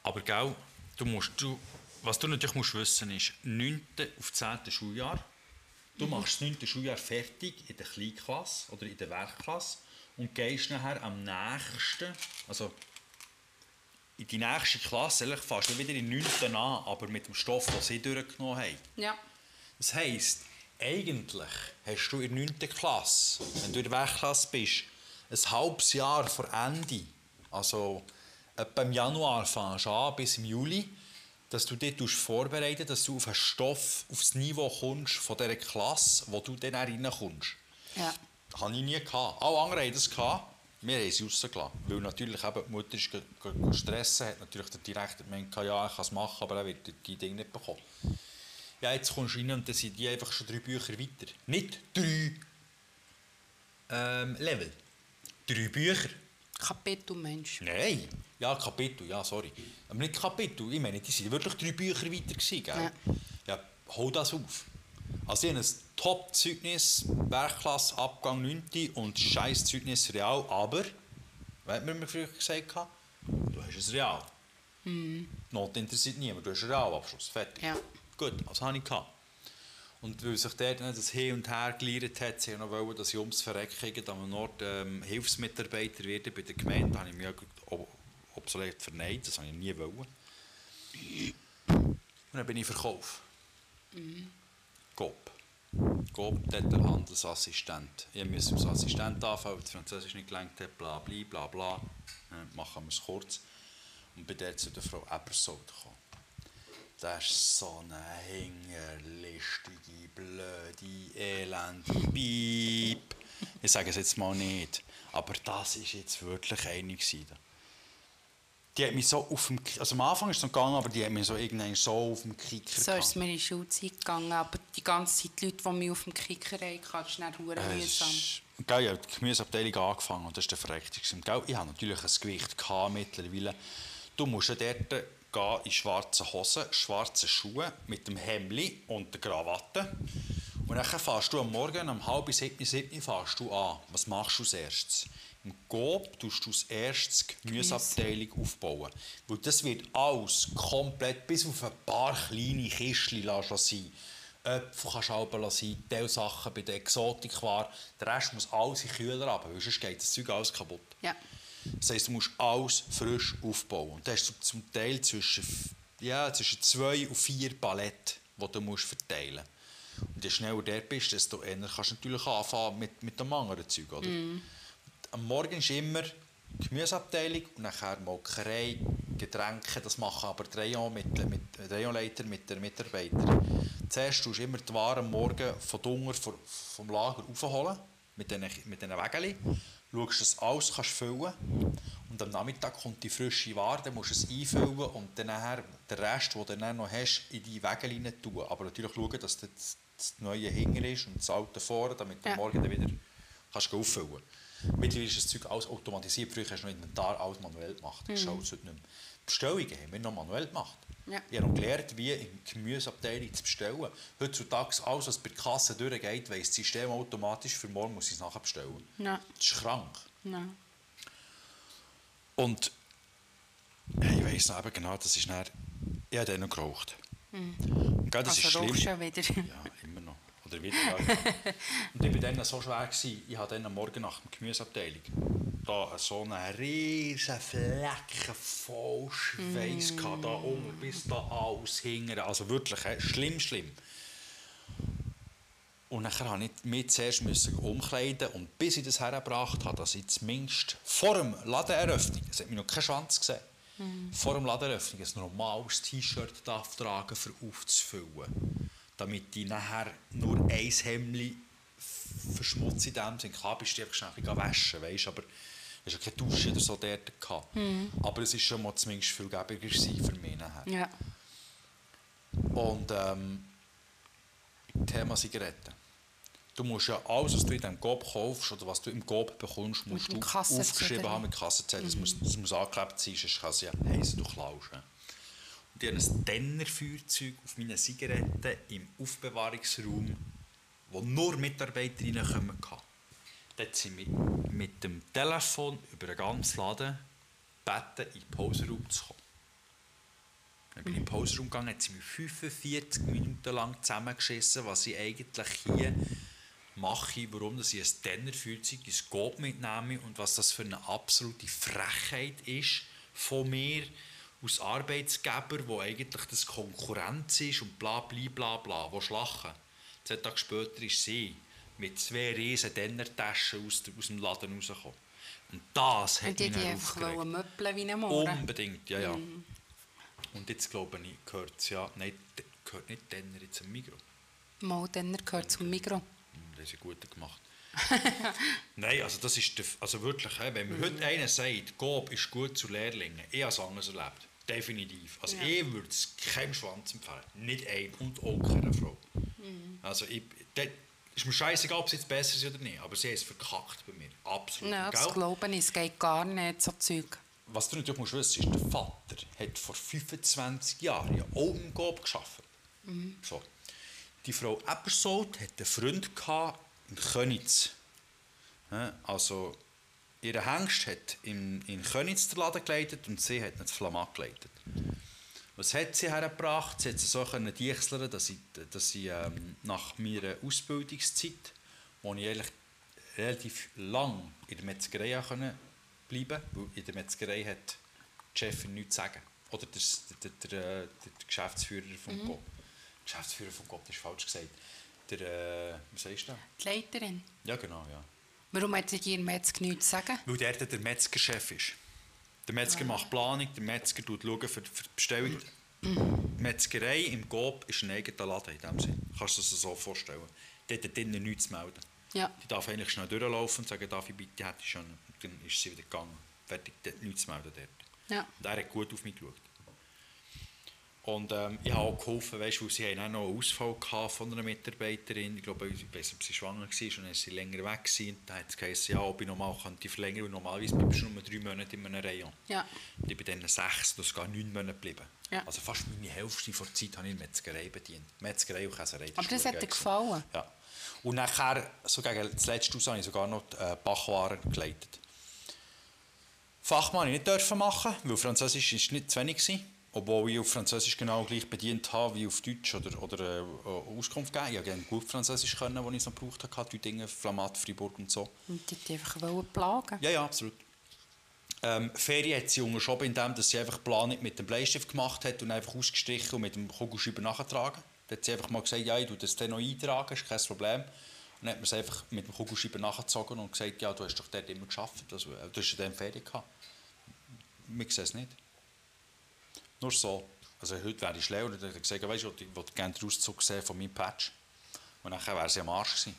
Aber gell, du musst, du, was du natürlich musst wissen ist, 9. auf 10. Schuljahr Du machst das 9. Schuljahr fertig in der Kleinklasse oder in der Werkklasse und gehst nachher am nächsten, also in die nächste Klasse, eigentlich fast du wieder in 9. an, aber mit dem Stoff, den sie durchgenommen haben. Ja. Das heisst, eigentlich hast du in der 9. Klasse, wenn du in der Werkklasse bist, ein halbes Jahr vor Ende, also etwa im Januar fängst du an bis im Juli, dass du dich vorbereiten dass du auf einen Stoff, auf das Niveau kommst von dieser Klasse, wo du dann reinkommst. Ja. Hatte ich nie. Gehabt. Alle anderen hatten das. Gehabt. Wir haben sie rausgelassen. Weil natürlich eben die Mutter ist ge- ge- ge- stressen, hat natürlich der Direktor gemeint, ja, ich kann es machen, aber er wird die Dinge nicht bekommen. Ja, jetzt kommst du rein und dann sind die einfach schon drei Bücher weiter. Nicht drei ähm, Level. Drei Bücher. Kapitel Mensch. Nein. Ja, Kapitel, ja, sorry. Aber nicht Kapitel, ich meine, die sind wirklich drei Bücher weiter gewesen, gell? Ja. Ja, hol das auf. Also ich habe ein Top-Zeugnis, Werkklasse, Abgang 9. und scheiß Zeugnis Real, aber, was hat man mir früher gesagt? gehabt? Du hast ein Real. Not interessiert niemand, du hast einen Realabschluss, fertig. Ja. Gut, das hatte ich. Gehabt. Und weil sich dort dann das Hin und Her geleiert hat, sie noch wollen, dass ich ums Verrecken am Ort ähm, Hilfsmitarbeiter werde bei der Gemeinde, habe ich mich obsolet verneint, das habe ich nie wollen. Und dann bin ich verkauft. GOP. GOP, der Handelsassistent. Ich musste als Assistent anfangen, weil das Französisch nicht gelangt hat, bla bla bla bla. Äh, Machen wir es kurz. Und bin dort zu der Frau Ebersold gekommen. Das ist so eine hingerlistige, blöde, elende Piep. Ich sage es jetzt mal nicht. Aber das war jetzt wirklich eine. Die hat mich so auf dem Ki- also am Anfang ist es noch gegangen, aber die hat mich so irgendwann so auf dem Kicker So ist es mir in der Schulzeit gegangen, aber die ganze Zeit die Leute, die mich auf dem Kicker hatten, das ist verdammt Äh, mühsam. Gell, ich habe die Gemüseabteilung angefangen und das war der Verreckte. Gell, Ich habe natürlich ein Gewicht gehabt mittlerweile. Du musst ja dort gehen in schwarzen Hosen, schwarzen Schuhen mit dem Hemli und der Krawatte. Und dann fährst du am Morgen um halb sieben, sieben fährst du an. Was machst du als erstes? Im Coop tust du als erstes die Gemüseabteilung aufbauen. Weil das wird alles komplett, bis auf ein paar kleine Kistchen sein. Äpfel kannst du halten lassen, Teilsachen bei der Exotikware. Der Rest muss alles in den Kühler runter, weil sonst geht das Zeug alles kaputt. Ja. Das heisst, du musst alles frisch aufbauen. Und da hast du zum Teil zwischen, ja, zwischen zwei und vier Paletten, die du musst verteilen musst. Und je schneller du dort bist, desto eher kannst du natürlich anfangen mit, mit dem anderen Zeug. Oder? Am Morgen ist immer die Gemüseabteilung und nachher Molkerei, Getränke. Das machen aber die Rayon mit, mit, Rayonleiter mit den Mitarbeitern. Zuerst tust du immer die Ware am Morgen von Dunger vom Lager aufholen, mit diesen mit diesen Wägelchen. Schaust, dass du alles kannst füllen Und am Nachmittag kommt die frische Ware, dann musst du es einfüllen und dann nachher den Rest, den du dann noch hast, in die rein tun. Aber natürlich schauen, dass das, das Neue hinten ist und das Alte vorne, damit du Ja. morgen dann wieder kannst auffüllen kannst. Mittlerweile ist das Zeug alles automatisiert. Früher hast du noch Inventar alles manuell gemacht. Das ist alles heute nicht mehr. Bestellungen haben wir noch manuell gemacht. Ja. Ich habe noch gelernt, wie in der Gemüseabteilung zu bestellen. Heutzutage, alles, was bei der Kasse durchgeht, weiss das System automatisch, für morgen muss ich es nachher bestellen. Ja. Das ist krank. Ja. Und ich weiss noch eben genau, das ist dann, ich habe dann noch geraucht. Gell, das ist Also schlimm. rauchst du schon wieder. Ja, immer noch. Oder. Ja. [laughs] und ich war dann so schwer, gewesen, ich hatte dann am Morgen nach der Gemüseabteilung da so einen riesen Flecken voll Schweiß mm. da unten bis da alles hingern. Also wirklich, he, schlimm, schlimm. Und dann musste ich mich zuerst müssen umkleiden und bis ich das hergebracht habe, dass ich zumindest vor dem Ladeneröffnung, es hat mich noch kein Schwanz gesehen, vor dem Ladeneröffnung ein normales T-Shirt darf tragen, um aufzufüllen. Damit ich nachher nur ein Hemd verschmutzt in dem Sinne. Klar bist du einfach schnell ein waschen, weißt, aber es hatte keine Dusche oder so dort. Gehabt. Aber es war schon mal zumindest viel gäbiger für mich nachher. Ja. Und ähm, Thema Zigaretten. Du musst ja alles, was du in diesem Coop kaufst oder was du im Coop bekommst, musst du aufgeschrieben haben mit Kassenzettel. Das, muss, das muss angeklebt sein, sonst kann es ja heissen, du klaust. Und ich habe ein Dennerfeuerzeug auf meinen Zigaretten im Aufbewahrungsraum, wo nur Mitarbeiterinnen kommen können. Dort sind wir mit dem Telefon über den ganzen Laden gebeten, in den Pausenraum zu kommen. Dann bin ich den Pausenraum gegangen, hat sie mir 45 Minuten lang zusammengeschissen, was ich eigentlich hier mache, warum dass ich ein Tennerfeuerzeug, ein Scope mitnehme und was das für eine absolute Frechheit ist von mir als Arbeitsgeber, wo eigentlich das Konkurrenz ist und bla bla bla bla, wo schlachen. Zwei Tage später ist sie mit zwei riesen Dennertaschen aus, aus dem Laden rausgekommen. Und das hat Und die mich die einfach aufgeregt. wollen möppeln wie ein Mohren. Unbedingt, ja, ja. Und jetzt glaube ich, gehört es ja, nein, gehört nicht Denner jetzt am Mikro. Mal, dann gehört zum Mikro. Hm, Das ist ja gut gemacht. [laughs] Nein, also das ist also wirklich, hä, wenn mir Mhm. heute einer sagt, Gob ist gut zu Lehrlingen, ich habe es anders erlebt. Definitiv. Also Ja. ich würde es keinem Schwanz empfehlen. Nicht ein und auch keiner Frau. Mhm. Also ich, das ist mir scheißegal, ob es jetzt besser ist oder nicht, aber sie es verkackt bei mir. Absolut. Ja, das glaube ich, es geht gar nicht, so Zeug. Was du natürlich musst wissen, ist, der Vater hat vor 25 Jahren ja auch im Gob gearbeitet. So. Die Frau Ebersold hat einen Freund gehabt in Könitz. Also, ihr Hengst hat in, in Könitz den Laden geleitet und sie hat ihn zu Flamatt geleitet. Was hat sie hergebracht? Sie hat sie so können diechseln, dass ich, dass ich ähm, nach meiner Ausbildungszeit, wo ich eigentlich relativ lang in der Metzgerei können bleiben weil in der Metzgerei hat die Chefin nichts zu sagen. Oder der, der, der, der, der Geschäftsführer vom Mhm. GOP. Geschäftsführer vom GOP, das ist falsch gesagt. Der, äh, was sagst du? Die Leiterin. Ja, genau, ja. Warum hat sie ihr Metzger nichts zu sagen? Weil der der Metzgerchef ist. Der Metzger macht Planung, der Metzger schaut für, für die Bestellung. Die Metzgerei im GOB ist ein eigener Laden in dem Sinn. Kannst du dir das so vorstellen. Der hat drinnen nichts zu melden. Ja. Die darf eigentlich schnell durchlaufen und sagen, darf ich bitte, hätte ich schon. Und dann ist sie wieder gegangen. Fertig, der hat nichts zu melden dort. Ja. Und er hat gut auf mich geschaut. Und ähm, ich habe auch geholfen, weißt, weil sie haben auch noch einen Ausfall von einer Mitarbeiterin. Ich glaube, ich weiß nicht, ob sie schwanger war und dann ist sie länger weg gewesen. Dann hat es geheißen, ja, ob ich nochmal könnte verlängern weil normalerweise bleibst du nur drei Monate in einem Rayon. Ja. Und ich bin dann sechs, das gar neun Monate geblieben. Ja. Also fast meine Hälfte der Zeit habe ich in der Metzgerei bedient. Metzgerei und Käserei. Aber das hat dir gefallen? Ja. Und nachher, so gegen das letzte Haus, habe ich sogar noch die äh, Bachwaren geleitet. Fachmann ich nicht machen, weil Französisch ist nicht zu wenig war. Obwohl ich auf Französisch genau gleich bedient habe wie auf Deutsch oder, oder äh, Auskunft gegeben. Ich konnte gerne gut Französisch, können, als ich es noch gebraucht habe. Die Dinge, Flamat, Fribourg und so. Und die wollte einfach plagen. Ja, ja, absolut. Ähm, Ferien hat sie unterschoben, indem dass sie einfach Planung mit dem Bleistift gemacht hat und einfach ausgestrichen und mit dem Kugelschreiber nachgetragen. Dann hat sie einfach mal gesagt, ja, ich tue das dann noch eintragen, ist kein Problem. Und dann hat man es einfach mit dem Kugelschreiber nachgezogen und gesagt, ja, du hast doch dort immer geschafft, also, äh, du hast ja dann Ferien gehabt. Wir sehen es nicht. Nur so. Also heute wäre ich schlau und hätte gesagt, weißt du, ich wollte gerne den Auszug sehen von meinem Patch. Und dann wäre sie am Arsch gewesen.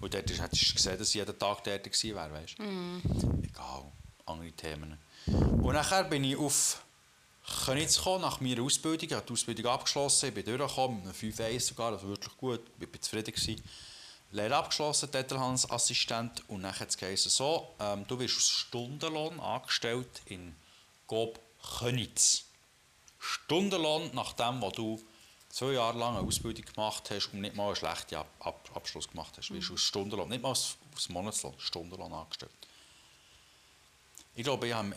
Und dort hättest du gesehen, dass ich jeden Tag dort gewesen wäre, weißt du. Egal, andere Themen. Und nachher bin ich auf Königs gekommen, nach meiner Ausbildung. Ich habe die Ausbildung abgeschlossen, ich bin durchgekommen, mit einem 5-1 sogar, also wirklich gut, ich war zufrieden. Gewesen. Lehre abgeschlossen, Detailhandelsassistent und dann hat es geheißen, so, ähm, du wirst aus Stundenlohn angestellt in Gob Königs. Stundenlohn nach dem, was du zwei Jahre lang eine Ausbildung gemacht hast und nicht mal einen schlechten Ab Ab Abschluss gemacht hast. Wirst du aus Stundenlohn, nicht mal aus, aus Monatslohn, Stundenlohn angestellt. Ich glaube, ich habe,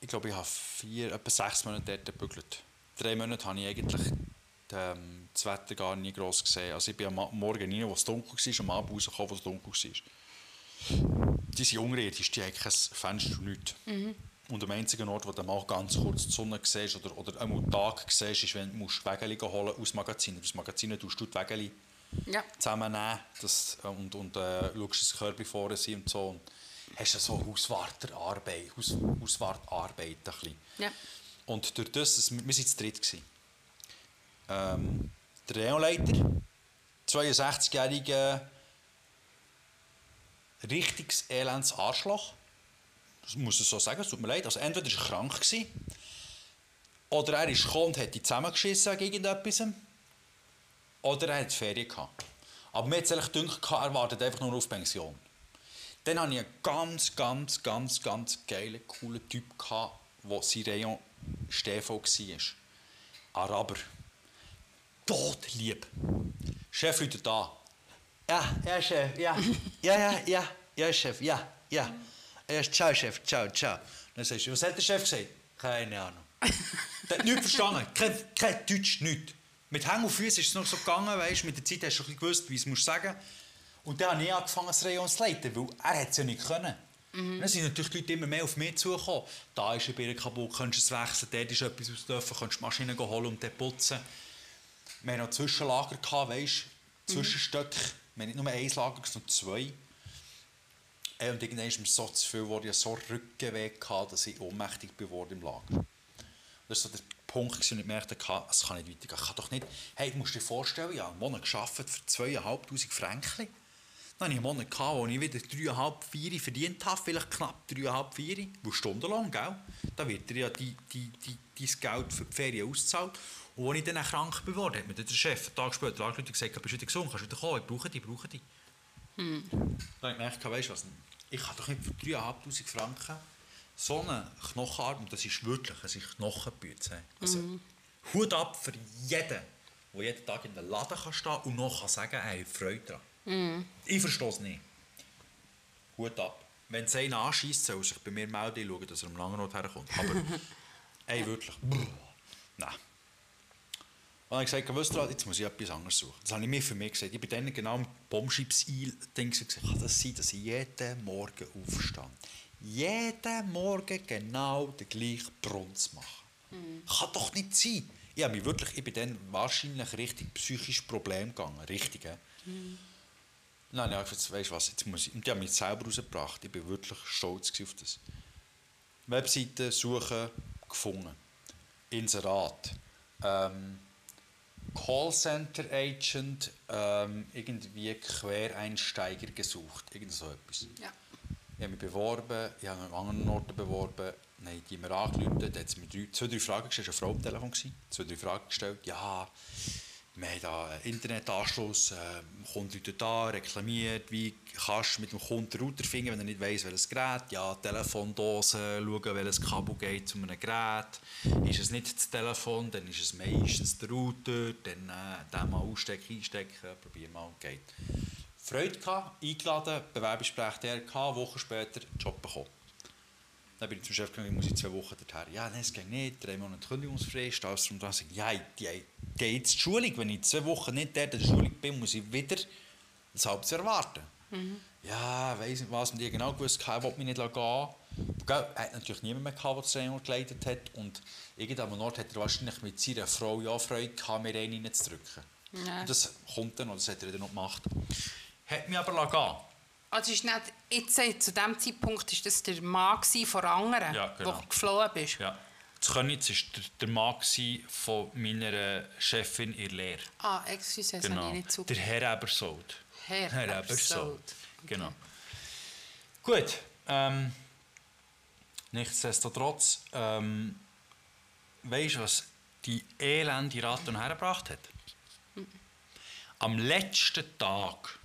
ich glaube, ich habe vier, etwa sechs Monate dort gebügelt. Drei Monate habe ich eigentlich ähm, das Wetter gar nie gross gesehen. Also ich bin am Morgen rein, wo es dunkel war, am Abend rausgekommen, wo es dunkel war. Die sind unirdisch, die haben kein Fenster und nichts. Und am einzigen Ort, wo du mal ganz kurz die Sonne siehst oder, oder einmal den Tag siehst, ist, wenn du Wägeli holen aus dem Magazin. Aus Magazin tust du die Wägeli Ja. zusammennehmen das, äh, und, und äh, schaust, dass die Körbe vorne sind und so. Und hast du so Hauswarterarbeit, Haus, Hauswartarbeit ein bisschen. Ja. Und durch das, wir, wir waren zu dritt. Gewesen. Ähm, der Reonleiter, 62-jähriger, richtiges elends Arschloch. Das muss ich so sagen, es tut mir leid. Also entweder war er krank, gewesen, oder er ist gekommen und hat die zusammengeschissen wegen irgendetwas, oder er hat Ferien gehabt. Aber mir hat es eigentlich gedacht, er wartet einfach nur auf Pension. Dann hatte ich einen ganz, ganz, ganz, ganz geilen, coolen Typ, der sein Rayon Stefan war. Araber. Todlieb. Chef ruft da. Ja, ja, Chef, ja. Ja, ja, ja, ja, Chef, ja, ja. Ja ciao, Chef, ciao, ciao. Dann sagst du, was hat der Chef gesagt? Keine Ahnung. Der hat nichts verstanden. Kein, kein Deutsch, nichts. Mit Hängen und Füßen ist es noch so gegangen, weißt, mit der Zeit hast du ein bisschen gewusst, wie es musst sagen Und dann habe ich angefangen, das Rayon zu leiten, weil er es ja nicht können. Mhm. Dann sind natürlich die Leute immer mehr auf mich zugekommen. Da ist ein Bier kaputt, könntest du es wechseln, dort ist etwas aus dürfen, könntest die Maschine holen und dann putzen. Wir hatten noch Zwischenlager, gehabt, weißt, Zwischenstöcke. Mhm. Wir hatten nicht nur ein Lager, sondern zwei. Äh, und irgendwann ist mir so zu viel, wo ich so Rückenweh hatte, dass ich ohnmächtig geworden im Lager. Das war so der Punkt, wo ich gemerkt habe, es kann nicht weitergehen. Ich kann doch nicht, hey, du musst dir vorstellen, ich habe einen Monat gearbeitet für 2'500 Franken. Dann hatte ich einen Monat, gehabt, wo ich wieder 3,5, 4 verdient habe, vielleicht knapp 3,5, 4, wo stundenlang, gell? Da wird dir ja die, die, die, dein Geld für die Ferien ausgezahlt. Und als ich dann krank geworden hat mir der Chef einen Tag später angerufen und gesagt, bist du wieder gesund, kannst du wieder kommen, ich brauche dich, ich brauche dich. Hm. Dann habe ich gemerkt, weißt du was, ich kann doch nicht für 3'500 Franken so einen Knochenarm, und das ist wirklich, es ist Knochenbüte. Also, mhm. Hut ab für jeden, der jeden Tag in der Laden kann stehen und noch kann sagen, er hat Freude daran. Mhm. Ich verstehe es nicht. Hut ab. Wenn es einen anschießt, soll er sich bei mir melden, schauen, dass er am langen Not herkommt. Aber, [laughs] ey, wirklich, nein. Und dann habe ich gesagt, jetzt muss ich etwas anderes suchen. Das habe ich mir für mich gesagt. Ich bin dann genau im Bombschips-Ding gesagt, kann das sein, dass ich jeden Morgen aufstehe? Jeden Morgen genau den gleichen Brunz machen. Mhm. Kann doch nicht sein. Ich, habe mich wirklich, ich bin dann wahrscheinlich richtig psychisch Problem gegangen. Richtig, äh? mhm. Nein, ich gesagt, weißt was, jetzt muss ich. Und die haben mich selber rausgebracht. Ich bin wirklich stolz auf das. Webseite suchen, gefunden. Inserat. Ähm, Callcenter Agent ähm, irgendwie Quereinsteiger gesucht, irgend so etwas. Ja. Ich habe mich beworben, ich habe mich an anderen Orten beworben, dann haben die mir angerufen, da hat mir drei, zwei, drei Fragen gestellt, es war eine Frau am Telefon, zwei, drei Fragen gestellt, ja, wir haben da einen Internetanschluss, äh, Kunde dort da, reklamiert, wie kannst du mit dem Kunden den Router finden, wenn er nicht weiss, welches Gerät, ja, Telefondose, schauen, welches Kabel geht zu einem Gerät, ist es nicht das Telefon, dann ist es meistens der Router, dann äh, den mal ausstecken, einstecken, probieren mal, geht. Freude gehabt, eingeladen, Bewerbungsgespräch der gehabt, Wochen später Job bekommen. Dann bin ich zum Chef gegangen, ich muss in zwei Wochen dorthin. Ja, nein, es geht nicht, drei Monate Kündigungsfrist, alles drum dran. Ich ja, die gehe jetzt zur Schulung. Wenn ich zwei Wochen nicht in der Schulung bin, muss ich wieder das Halbjahr erwarten. Mhm. Ja, weiss nicht was, und ich genau gewusst, ich wollte mich nicht gehen Er hat natürlich niemand mehr gehabt, der das Training geleitet hat. Und irgendwann Nord hat er wahrscheinlich mit seiner Frau ja Freude gehabt, mir einen reinzudrücken. Ja. Und das kommt dann, oder das hat er dann noch gemacht. Hat mich aber gehen also ist nicht, jetzt, äh, zu diesem Zeitpunkt war das der Mann von anderen, ja, genau. wo du geflohen bist? Ja. Das Könitz war der, der Mann von meiner Chefin in der Lehre. Ah, excuse, das genau. habe ich nicht zugehört. Der Herr Ebersold. Herr, Herr Ebersold. Okay. Genau. Gut. Ähm, nichtsdestotrotz, ähm, weißt du, was die elende Ratte hergebracht hat? Mhm. Am letzten Tag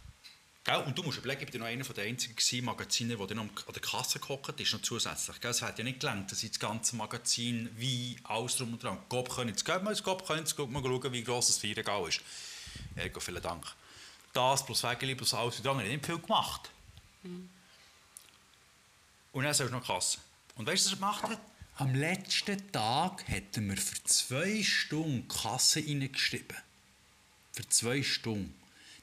Gell? Und du musst überlegen, ich war noch einer der einzigen Magaziner, der dann an der Kasse gehockt ist, noch zusätzlich. Gell? Es hat ja nicht gelangt, dass ich das ganze Magazin, wie alles drum und dran. Gob können jetzt gehen, Gob können jetzt mal schauen, wie gross das Feiergau ist. Ergo, vielen Dank. Das plus Wägeli plus alles und andere, nicht viel gemacht. Mhm. Und dann sollst du noch Kasse. Und weißt du, was er gemacht hat? Am letzten Tag hat er mir für zwei Stunden Kasse reingeschrieben. Für zwei Stunden.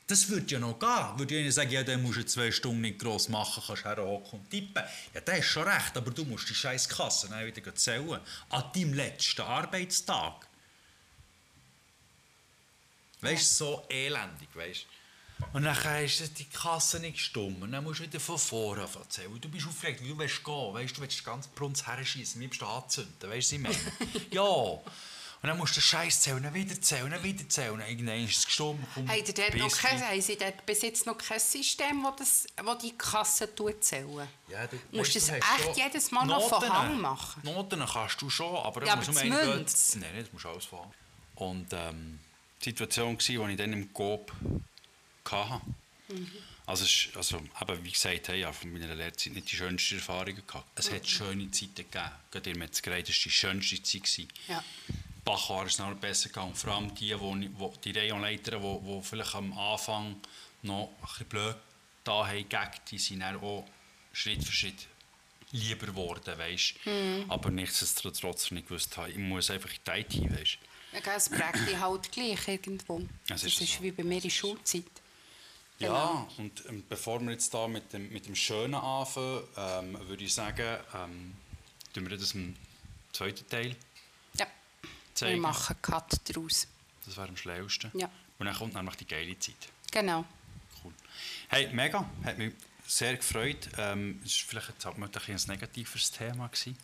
Das würde ja noch gehen. Würde ich sagen, ja, dann musst du zwei Stunden nicht gross machen, kannst herhocken und tippen. Ja, das ist schon recht, aber du musst die scheiß Kasse dann wieder zählen. An deinem letzten Arbeitstag. Weißt du, so elendig, weißt Und dann ist die Kasse nicht stumm. Und dann musst du wieder von vorne erzählen. Du bist aufgeregt, weil du willst gehen. Weißt, du willst den ganzen Brunz herschießen, liebst du anzünden. Weißt du, was ich meine? [laughs] ja. Und dann musst du Scheiß zählen, wieder zählen, wieder zählen. Irgendwann ist es gestorben. Haben, dort noch kein, haben Sie dort bis jetzt noch kein System, das, das die Kasse zählen? Ja, du musst du das echt jedes Mal Noten, noch von Hand machen? Noten kannst du schon, aber, ja, aber das Nein, das musst du alles Hand. Und ähm, die Situation war, die ich dann im Coop hatte. Mhm. Also, also eben, wie gesagt, hey, ich habe von meiner Lehrzeit nicht die schönsten Erfahrungen gehabt. Es mhm. hat schöne Zeiten gegeben. Gerade in Metzgerei, das war die schönste Zeit. Ja. Bachar ist es noch besser gegangen. Vor allem die, die, die Rayonleiter, die, die vielleicht am Anfang noch ein bisschen blöd da haben, die sind dann auch Schritt für Schritt lieber geworden, weißt Hm. Aber nichtsdestotrotz nicht gewusst habe, ich muss einfach in die IT, weißt Ja, es prägt dich halt gleich irgendwo. Das Das ist ist, so. wie bei mir in der Schulzeit. Ja, Genau. und ähm, bevor wir jetzt da mit dem, mit dem Schönen anfangen, ähm, würde ich sagen, ähm, tun wir das im zweiten Teil Ja, zeigen. machen einen Cut daraus. Das wäre am schlausten. Ja. Und dann kommt nämlich die geile Zeit. Genau. Cool. Hey, mega, hat mich sehr gefreut. Ähm, es war vielleicht jetzt halt mal ein, ein negatives Thema. Gewesen.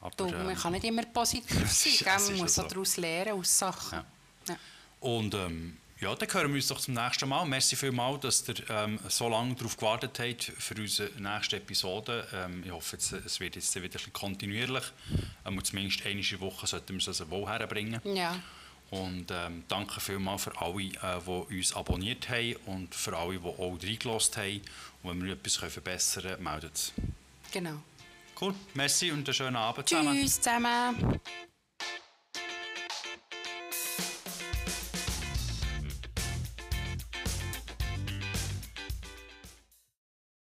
Aber, Du, man ähm, kann nicht immer [laughs] positiv sein. ist- Man muss auch so. daraus lernen, aus Sachen. Ja. Ja. Und ähm, ja, dann hören wir uns doch zum nächsten Mal. Merci vielmals, dass ihr ähm, so lange darauf gewartet habt für unsere nächste Episode. Ähm, ich hoffe, jetzt, es wird jetzt wieder ein bisschen kontinuierlich. Ähm, zumindest der Woche sollten wir es also wohl herbringen. ja. Und ähm, danke vielmals für alle, äh, die uns abonniert haben und für alle, die auch reingelassen haben. Und wenn wir etwas können verbessern können, meldet es. Genau. Cool, merci und einen schönen Abend zusammen. Tschüss zusammen.